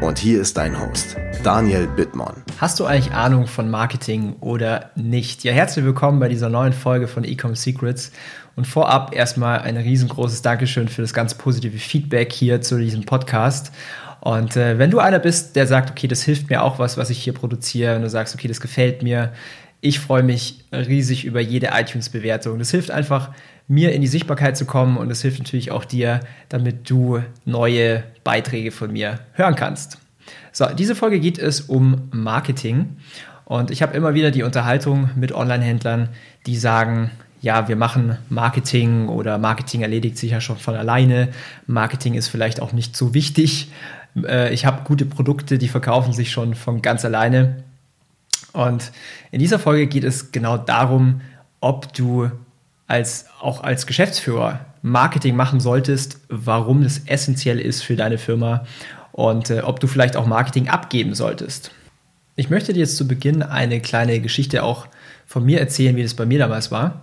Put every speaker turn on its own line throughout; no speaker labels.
Und hier ist dein Host, Daniel Bittmann.
Hast du eigentlich Ahnung von Marketing oder nicht? Ja, herzlich willkommen bei dieser neuen Folge von Ecom Secrets. Und vorab erstmal ein riesengroßes Dankeschön für das ganz positive Feedback hier zu diesem Podcast. Und äh, wenn du einer bist, der sagt, okay, das hilft mir auch was, was ich hier produziere, und du sagst, okay, das gefällt mir, ich freue mich riesig über jede iTunes-Bewertung. Das hilft einfach, mir in die Sichtbarkeit zu kommen und es hilft natürlich auch dir, damit du neue Beiträge von mir hören kannst. So, diese Folge geht es um Marketing und ich habe immer wieder die Unterhaltung mit Online-Händlern, die sagen, ja, wir machen Marketing oder Marketing erledigt sich ja schon von alleine. Marketing ist vielleicht auch nicht so wichtig. Äh, ich habe gute Produkte, die verkaufen sich schon von ganz alleine. Und in dieser Folge geht es genau darum, ob du als, auch als Geschäftsführer Marketing machen solltest, warum es essentiell ist für deine Firma und äh, ob du vielleicht auch Marketing abgeben solltest. Ich möchte dir jetzt zu Beginn eine kleine Geschichte auch von mir erzählen, wie das bei mir damals war.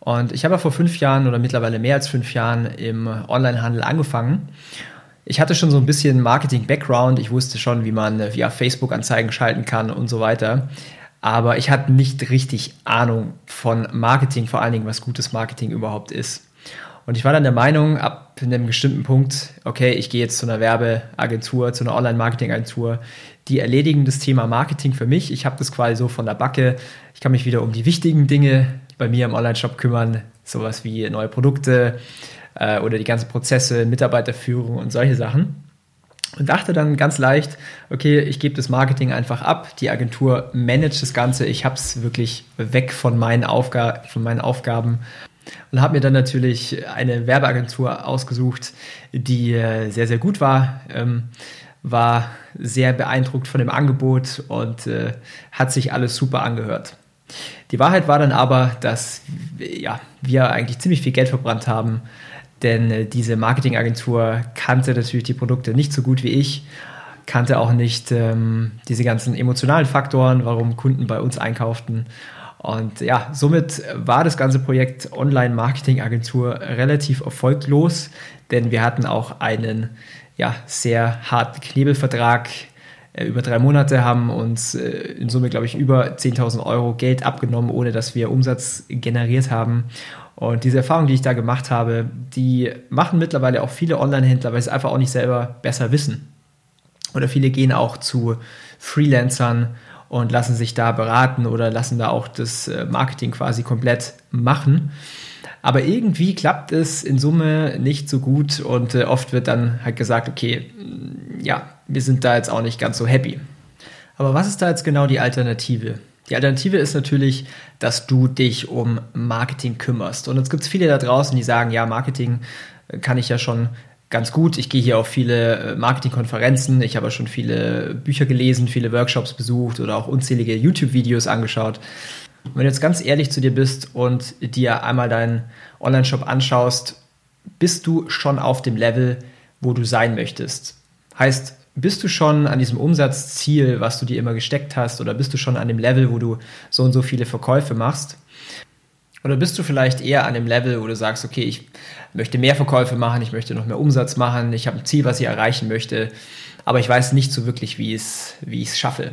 Und ich habe ja vor fünf Jahren oder mittlerweile mehr als fünf Jahren im Onlinehandel angefangen. Ich hatte schon so ein bisschen Marketing-Background. Ich wusste schon, wie man äh, via Facebook-Anzeigen schalten kann und so weiter aber ich hatte nicht richtig Ahnung von Marketing, vor allen Dingen, was gutes Marketing überhaupt ist. Und ich war dann der Meinung, ab einem bestimmten Punkt, okay, ich gehe jetzt zu einer Werbeagentur, zu einer Online-Marketing-Agentur, die erledigen das Thema Marketing für mich. Ich habe das quasi so von der Backe. Ich kann mich wieder um die wichtigen Dinge bei mir im Online-Shop kümmern, sowas wie neue Produkte äh, oder die ganzen Prozesse, Mitarbeiterführung und solche Sachen und dachte dann ganz leicht, okay, ich gebe das Marketing einfach ab, die Agentur managt das Ganze, ich habe es wirklich weg von meinen, Aufga von meinen Aufgaben und habe mir dann natürlich eine Werbeagentur ausgesucht, die äh, sehr, sehr gut war, ähm, war sehr beeindruckt von dem Angebot und äh, hat sich alles super angehört. Die Wahrheit war dann aber, dass ja, wir eigentlich ziemlich viel Geld verbrannt haben, denn äh, diese Marketingagentur kannte natürlich die Produkte nicht so gut wie ich, kannte auch nicht ähm, diese ganzen emotionalen Faktoren, warum Kunden bei uns einkauften. Und ja, somit war das ganze Projekt Online-Marketing-Agentur relativ erfolglos, denn wir hatten auch einen ja, sehr harten Knebelvertrag äh, über drei Monate, haben uns äh, in Summe, glaube ich, über 10.000 Euro Geld abgenommen, ohne dass wir Umsatz generiert haben. Und diese Erfahrung, die ich da gemacht habe, die machen mittlerweile auch viele Online-Händler, weil sie es einfach auch nicht selber besser wissen. Oder viele gehen auch zu Freelancern und lassen sich da beraten oder lassen da auch das äh, Marketing quasi komplett machen. Aber irgendwie klappt es in Summe nicht so gut und äh, oft wird dann halt gesagt, okay, mm, ja, wir sind da jetzt auch nicht ganz so happy. Aber was ist da jetzt genau die Alternative? Die Alternative ist natürlich, dass du dich um Marketing kümmerst. Und jetzt gibt es viele da draußen, die sagen, ja, Marketing äh, kann ich ja schon ganz gut. Ich gehe hier auf viele äh, Marketingkonferenzen, ich habe schon viele Bücher gelesen, viele Workshops besucht oder auch unzählige YouTube-Videos angeschaut. wenn du jetzt ganz ehrlich zu dir bist und dir einmal deinen Online-Shop anschaust, bist du schon auf dem Level, wo du sein möchtest. Heißt, bist du schon an diesem Umsatzziel, was du dir immer gesteckt hast, oder bist du schon an dem Level, wo du so und so viele Verkäufe machst? Oder bist du vielleicht eher an dem Level, wo du sagst, okay, ich möchte mehr Verkäufe machen, ich möchte noch mehr Umsatz machen, ich habe ein Ziel, was ich erreichen möchte, aber ich weiß nicht so wirklich, wie, es, wie ich es schaffe.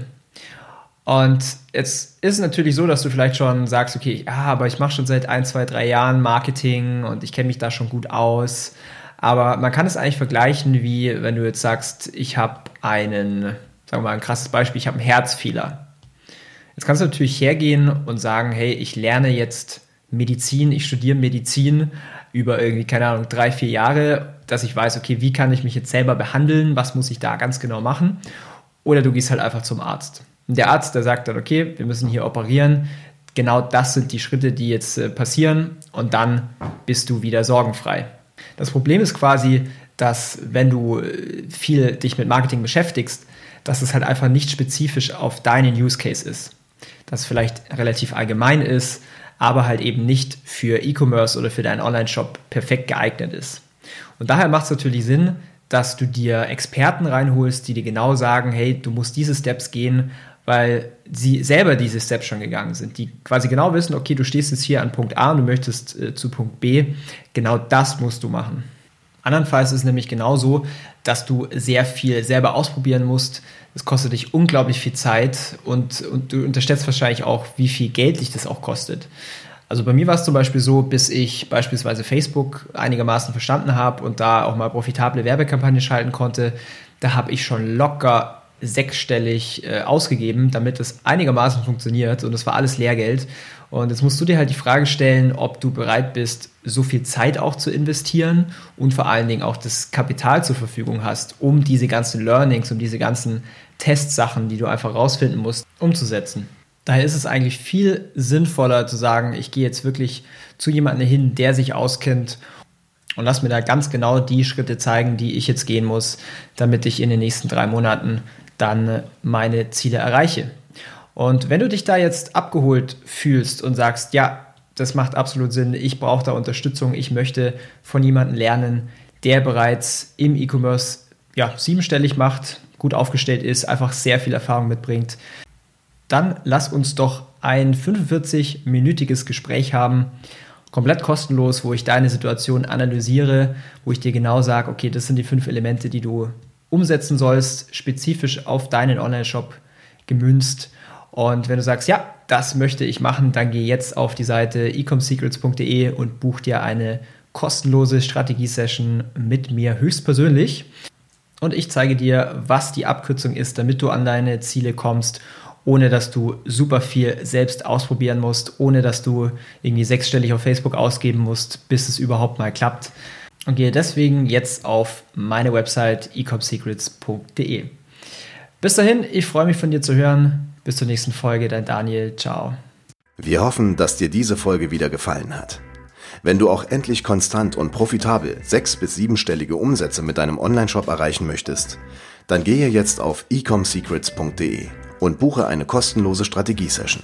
Und jetzt ist es natürlich so, dass du vielleicht schon sagst, okay, ja, aber ich mache schon seit ein, zwei, drei Jahren Marketing und ich kenne mich da schon gut aus. Aber man kann es eigentlich vergleichen, wie wenn du jetzt sagst, ich habe einen, sagen wir mal ein krasses Beispiel, ich habe einen Herzfehler. Jetzt kannst du natürlich hergehen und sagen, hey, ich lerne jetzt Medizin, ich studiere Medizin über irgendwie, keine Ahnung, drei, vier Jahre, dass ich weiß, okay, wie kann ich mich jetzt selber behandeln, was muss ich da ganz genau machen. Oder du gehst halt einfach zum Arzt. Und der Arzt, der sagt dann, okay, wir müssen hier operieren, genau das sind die Schritte, die jetzt äh, passieren und dann bist du wieder sorgenfrei. Das Problem ist quasi, dass wenn du viel dich mit Marketing beschäftigst, dass es halt einfach nicht spezifisch auf deinen Use Case ist. Dass es vielleicht relativ allgemein ist, aber halt eben nicht für E-Commerce oder für deinen Online-Shop perfekt geeignet ist. Und daher macht es natürlich Sinn, dass du dir Experten reinholst, die dir genau sagen, hey, du musst diese Steps gehen, weil sie selber diese Steps schon gegangen sind, die quasi genau wissen, okay, du stehst jetzt hier an Punkt A und du möchtest äh, zu Punkt B, genau das musst du machen. Andernfalls ist es nämlich genauso, dass du sehr viel selber ausprobieren musst. Das kostet dich unglaublich viel Zeit und, und du unterschätzt wahrscheinlich auch, wie viel Geld dich das auch kostet. Also bei mir war es zum Beispiel so, bis ich beispielsweise Facebook einigermaßen verstanden habe und da auch mal profitable Werbekampagnen schalten konnte, da habe ich schon locker sechsstellig äh, ausgegeben, damit es einigermaßen funktioniert und das war alles Lehrgeld. Und jetzt musst du dir halt die Frage stellen, ob du bereit bist, so viel Zeit auch zu investieren und vor allen Dingen auch das Kapital zur Verfügung hast, um diese ganzen Learnings, um diese ganzen Testsachen, die du einfach rausfinden musst, umzusetzen. Daher ist es eigentlich viel sinnvoller zu sagen, ich gehe jetzt wirklich zu jemandem hin, der sich auskennt und lass mir da ganz genau die Schritte zeigen, die ich jetzt gehen muss, damit ich in den nächsten drei Monaten dann meine Ziele erreiche. Und wenn du dich da jetzt abgeholt fühlst und sagst, ja, das macht absolut Sinn, ich brauche da Unterstützung, ich möchte von jemandem lernen, der bereits im E-Commerce ja, siebenstellig macht, gut aufgestellt ist, einfach sehr viel Erfahrung mitbringt, dann lass uns doch ein 45-minütiges Gespräch haben, komplett kostenlos, wo ich deine Situation analysiere, wo ich dir genau sage, okay, das sind die fünf Elemente, die du umsetzen sollst, spezifisch auf deinen Online-Shop gemünzt. Und wenn du sagst, ja, das möchte ich machen, dann geh jetzt auf die Seite ecomsecrets.de und buch dir eine kostenlose Strategie-Session mit mir höchstpersönlich. Und ich zeige dir, was die Abkürzung ist, damit du an deine Ziele kommst, ohne dass du super viel selbst ausprobieren musst, ohne dass du irgendwie sechsstellig auf Facebook ausgeben musst, bis es überhaupt mal klappt und gehe deswegen jetzt auf meine Website ecomsecrets.de. Bis dahin, ich freue mich von dir zu hören. Bis zur nächsten Folge, dein Daniel. Ciao.
Wir hoffen, dass dir diese Folge wieder gefallen hat. Wenn du auch endlich konstant und profitabel sechs- bis siebenstellige Umsätze mit deinem Onlineshop erreichen möchtest, dann gehe jetzt auf ecomsecrets.de und buche eine kostenlose Strategiesession.